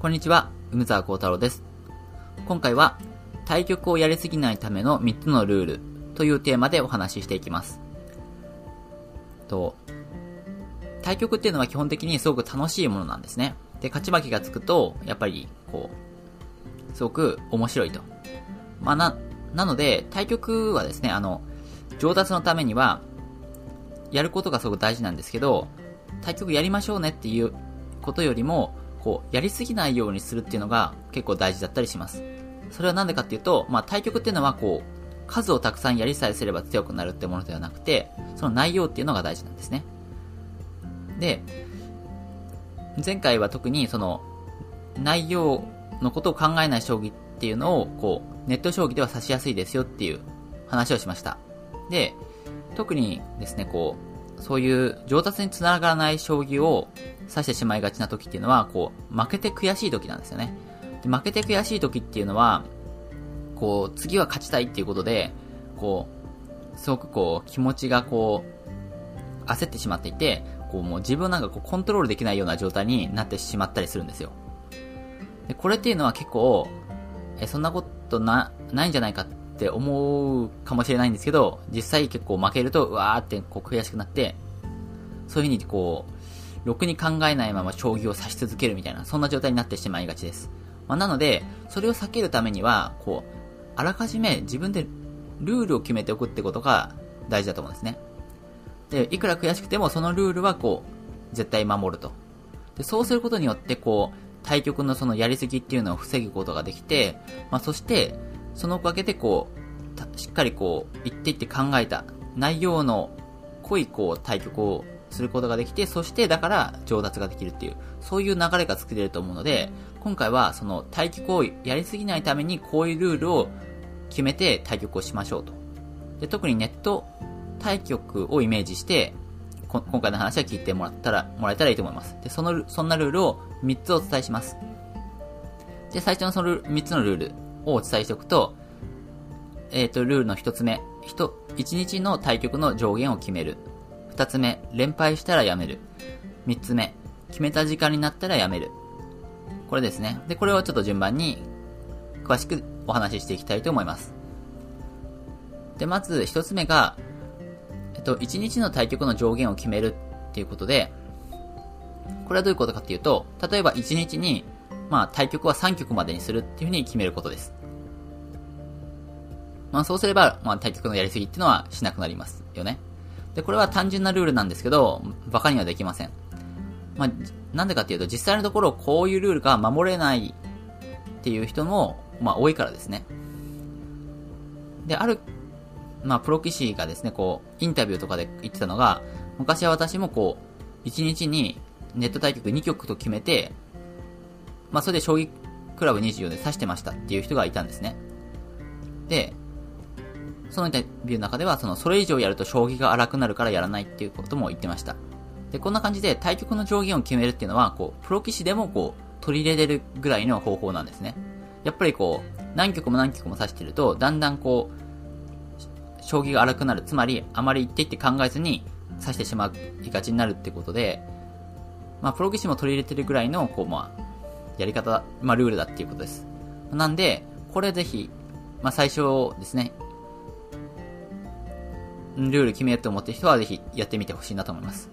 こんにちは、梅沢幸太郎です。今回は、対局をやりすぎないための3つのルールというテーマでお話ししていきます。と、対局っていうのは基本的にすごく楽しいものなんですね。で、勝ち負けがつくと、やっぱり、こう、すごく面白いと。まあ、な、なので、対局はですね、あの、上達のためには、やることがすごく大事なんですけど、対局やりましょうねっていうことよりも、こう、やりすぎないようにするっていうのが結構大事だったりします。それはなんでかっていうと、まあ、対局っていうのはこう、数をたくさんやりさえすれば強くなるってものではなくて、その内容っていうのが大事なんですね。で、前回は特にその、内容のことを考えない将棋っていうのを、こう、ネット将棋では指しやすいですよっていう話をしました。で、特にですね、こう、そういう上達につながらない将棋を指してしまいがちな時っていうのは、こう、負けて悔しい時なんですよね。で負けて悔しい時っていうのは、こう、次は勝ちたいっていうことで、こう、すごくこう、気持ちがこう、焦ってしまっていて、こうもう自分なんかこうコントロールできないような状態になってしまったりするんですよ。で、これっていうのは結構、え、そんなことな、ないんじゃないかっって思うかもしれないんですけど、実際結構負けると、うわーってこう悔しくなって、そういう風にこう、ろくに考えないまま将棋を指し続けるみたいな、そんな状態になってしまいがちです。まあ、なので、それを避けるためには、こう、あらかじめ自分でルールを決めておくってことが大事だと思うんですね。で、いくら悔しくてもそのルールはこう、絶対守ると。で、そうすることによって、こう、対局のそのやりすぎっていうのを防ぐことができて、まあ、そして、そのおかげでこう、しっかりこう、言っていって考えた内容の濃いこう、対局をすることができて、そしてだから上達ができるっていう、そういう流れが作れると思うので、今回はその対局をやりすぎないためにこういうルールを決めて対局をしましょうと。で特にネット対局をイメージして、今回の話は聞いてもらったら、もらえたらいいと思います。で、その、そんなルールを3つお伝えします。で、最初のその3つのルールをお伝えしておくと、えっ、ー、と、ルールの1つ目、1、1日の対局の上限を決める。2つ目、連敗したらやめる。3つ目、決めた時間になったらやめる。これですね。で、これをちょっと順番に詳しくお話ししていきたいと思います。で、まず1つ目が、えっと、1日の対局の上限を決めるっていうことで、これはどういうことかっていうと、例えば1日に、まあ、対局は3局までにするっていうふうに決めることです。まあ、そうすれば、まあ、対局のやりすぎっていうのはしなくなりますよね。で、これは単純なルールなんですけど、馬鹿にはできません。まあ、なんでかっていうと、実際のところこういうルールが守れないっていう人も、まあ、多いからですね。で、あるまあ、プロ棋士がですね、こう、インタビューとかで言ってたのが、昔は私もこう、1日にネット対局2局と決めて、まあ、それで将棋クラブ24で指してましたっていう人がいたんですね。で、そのインタビューの中では、その、それ以上やると将棋が荒くなるからやらないっていうことも言ってました。で、こんな感じで対局の上限を決めるっていうのは、こう、プロ棋士でもこう、取り入れれるぐらいの方法なんですね。やっぱりこう、何局も何局も指してると、だんだんこう、将棋が荒くなる。つまり、あまり一手一手考えずに指してしまいがちになるってことで、まあ、プロ棋士も取り入れてるぐらいの、こう、まあ、やり方、まあ、ルールだっていうことです。なんで、これぜひ、まあ、最初ですね、ルール決めようと思ってる人はぜひやってみてほしいなと思います。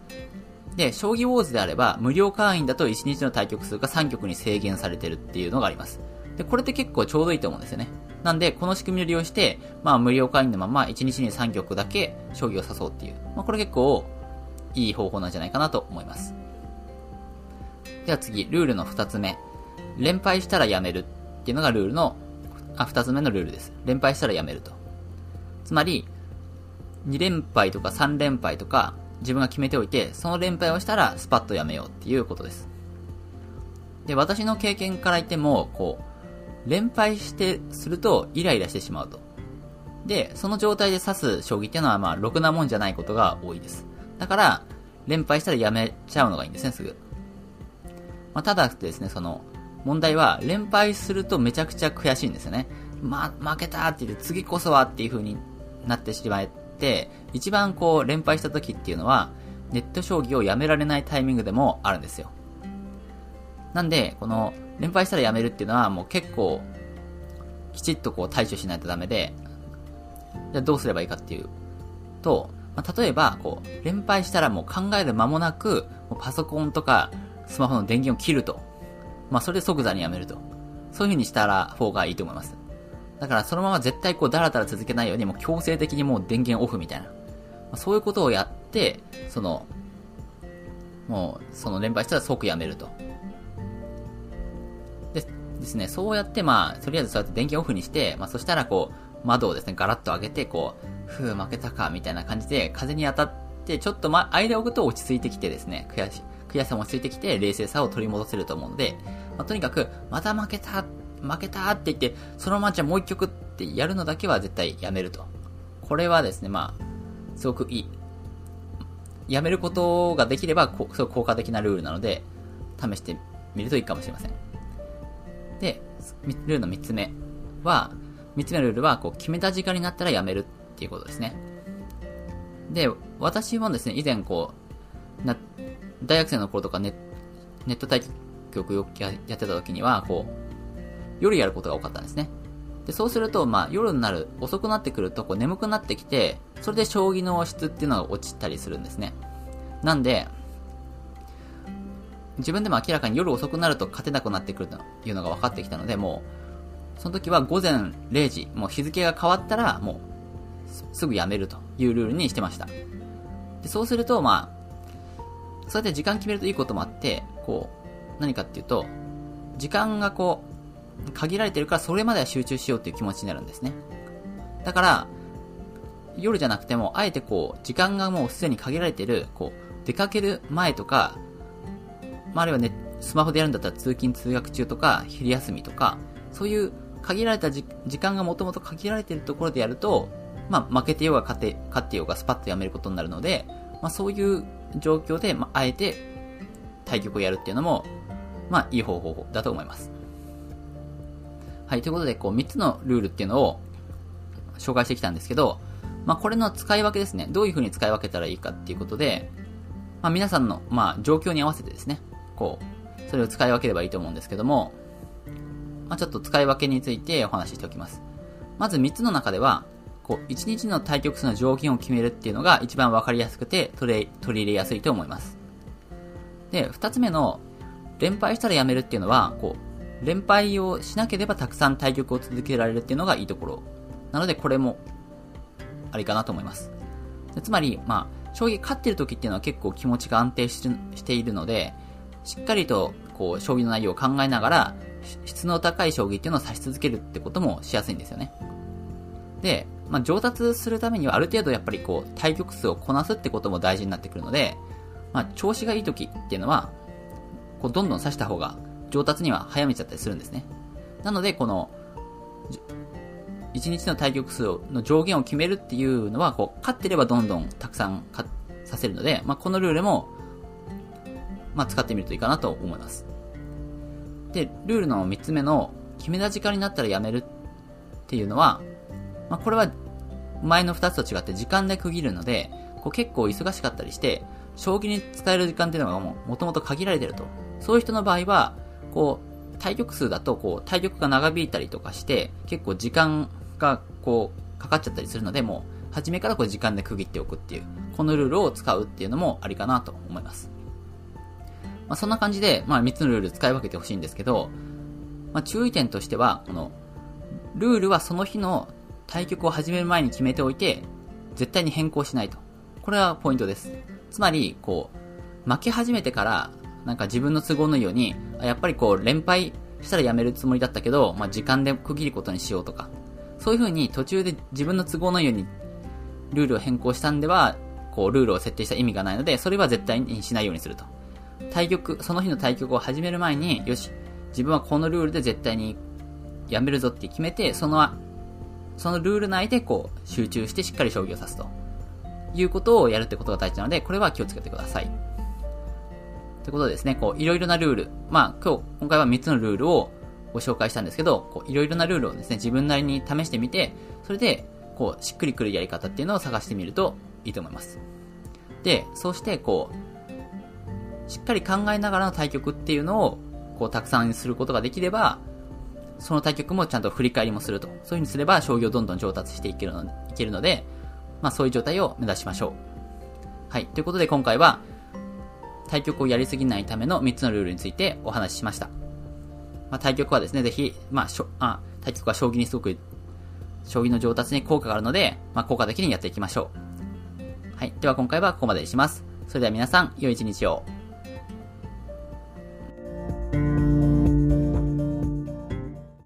で、将棋ウォーズであれば、無料会員だと1日の対局数が3局に制限されてるっていうのがあります。で、これって結構ちょうどいいと思うんですよね。なんで、この仕組みを利用して、まあ無料会員のまま1日に3局だけ将棋を指そうっていう。まあこれ結構いい方法なんじゃないかなと思います。では次、ルールの2つ目。連敗したらやめるっていうのがルールの、あ、2つ目のルールです。連敗したらやめると。つまり、2連敗とか3連敗とか自分が決めておいて、その連敗をしたらスパッとやめようっていうことです。で、私の経験から言っても、こう、連敗して、するとイライラしてしまうと。で、その状態で指す将棋っていうのはまあ、ろくなもんじゃないことが多いです。だから、連敗したらやめちゃうのがいいんですね、すぐ。まあ、ただですね、その、問題は、連敗するとめちゃくちゃ悔しいんですよね。まあ、負けたって言って、次こそはっていう風になってしまって、一番こう、連敗した時っていうのは、ネット将棋をやめられないタイミングでもあるんですよ。なんで、この、連敗したらやめるっていうのはもう結構、きちっとこう対処しないとダメで、じゃあどうすればいいかっていうと、まあ、例えば、こう、連敗したらもう考える間もなく、もうパソコンとかスマホの電源を切ると。まあ、それで即座にやめると。そういう風にしたら方がいいと思います。だからそのまま絶対こうダラダラ続けないようにもう強制的にもう電源オフみたいな。まあ、そういうことをやって、その、もう、その連敗したら即やめると。でですね、そうやってまあ、とりあえずそうやって電源オフにして、まあそしたらこう、窓をですね、ガラッと開けて、こう、ふう負けたか、みたいな感じで、風に当たって、ちょっとま、間を置くと落ち着いてきてですね、悔し、悔しさも落ち着いてきて、冷静さを取り戻せると思うので、まあ、とにかく、また負けた、負けたって言って、そのままじゃもう一曲ってやるのだけは絶対やめると。これはですね、まあ、すごくいい。やめることができれば、こすごく効果的なルールなので、試してみるといいかもしれません。で、ルールの3つ目は、3つ目のルールは、こう、決めた時間になったらやめるっていうことですね。で、私もですね、以前こう、な、大学生の頃とかネネット対局よくやってた時には、こう、夜やることが多かったんですね。で、そうすると、まあ、夜になる、遅くなってくると、こう、眠くなってきて、それで将棋の質っていうのが落ちたりするんですね。なんで、自分でも明らかに夜遅くなると勝てなくなってくるというのが分かってきたので、もう、その時は午前0時、もう日付が変わったら、もう、すぐやめるというルールにしてました。で、そうすると、まあ、そうやって時間決めるといいこともあって、こう、何かっていうと、時間がこう、限られてるからそれまでは集中しようっていう気持ちになるんですね。だから、夜じゃなくても、あえてこう、時間がもうすでに限られてる、こう、出かける前とか、まあ、あるいはね、スマホでやるんだったら通勤通学中とか、昼休みとか、そういう限られた時間がもともと限られてるところでやると、まあ、負けてようが勝て、勝ってようがスパッとやめることになるので、まあ、そういう状況で、まあ、あえて対局をやるっていうのも、まあ、いい方法だと思います。はい、ということで、こう、3つのルールっていうのを紹介してきたんですけど、まあ、これの使い分けですね。どういう風に使い分けたらいいかっていうことで、まあ、皆さんの、まあ、状況に合わせてですね、こう、それを使い分ければいいと思うんですけども、まあ、ちょっと使い分けについてお話ししておきます。まず3つの中では、こう、1日の対局数の条件を決めるっていうのが一番わかりやすくて取り取り入れやすいと思います。で、2つ目の、連敗したらやめるっていうのは、こう、連敗をしなければたくさん対局を続けられるっていうのがいいところ。なので、これも、ありかなと思います。つまり、まあ、将棋勝ってる時っていうのは結構気持ちが安定しているので、しっかりと、こう、将棋の内容を考えながら、質の高い将棋っていうのを指し続けるってこともしやすいんですよね。で、まあ、上達するためにはある程度やっぱりこう、対局数をこなすってことも大事になってくるので、まあ、調子がいい時っていうのは、こう、どんどん指した方が上達には早めちゃったりするんですね。なので、この、1日の対局数の上限を決めるっていうのは、こう、勝ってればどんどんたくさん勝させるので、まあ、このルールもまあ、使ってみるといいかなと思います。で、ルールの3つ目の、決めた時間になったらやめるっていうのは、まあ、これは前の2つと違って時間で区切るので、こう結構忙しかったりして、将棋に伝える時間っていうのがもう、もともと限られてると。そういう人の場合は、こう、対局数だと、こう、対局が長引いたりとかして、結構時間が、こう、かかっちゃったりするので、もう、初めからこう時間で区切っておくっていう、このルールを使うっていうのもありかなと思います。まあ、そんな感じで、まあ、3つのルール使い分けてほしいんですけど、まあ、注意点としては、この、ルールはその日の対局を始める前に決めておいて、絶対に変更しないと。これはポイントです。つまり、こう、負け始めてから、なんか自分の都合のいいように、やっぱりこう、連敗したらやめるつもりだったけど、まあ、時間で区切ることにしようとか、そういう風に途中で自分の都合のいいように、ルールを変更したんでは、こう、ルールを設定した意味がないので、それは絶対にしないようにすると。対局、その日の対局を始める前に、よし、自分はこのルールで絶対にやめるぞって決めて、その、そのルール内でこう、集中してしっかり将棋を指すと。いうことをやるってことが大事なので、これは気をつけてください。ということでですね、こう、いろいろなルール。まあ、今日、今回は3つのルールをご紹介したんですけど、こう、いろいろなルールをですね、自分なりに試してみて、それで、こう、しっくりくるやり方っていうのを探してみるといいと思います。で、そうして、こう、しっかり考えながらの対局っていうのをこうたくさんすることができれば、その対局もちゃんと振り返りもすると。そういう風にすれば、将棋をどんどん上達していけるのいけるので、まあそういう状態を目指しましょう。はい。ということで今回は、対局をやりすぎないための3つのルールについてお話ししました。まあ対局はですね、ぜひ、まあ、しょ、あ、対局は将棋にすごく、将棋の上達に効果があるので、まあ効果的にやっていきましょう。はい。では今回はここまでにします。それでは皆さん、良い一日を。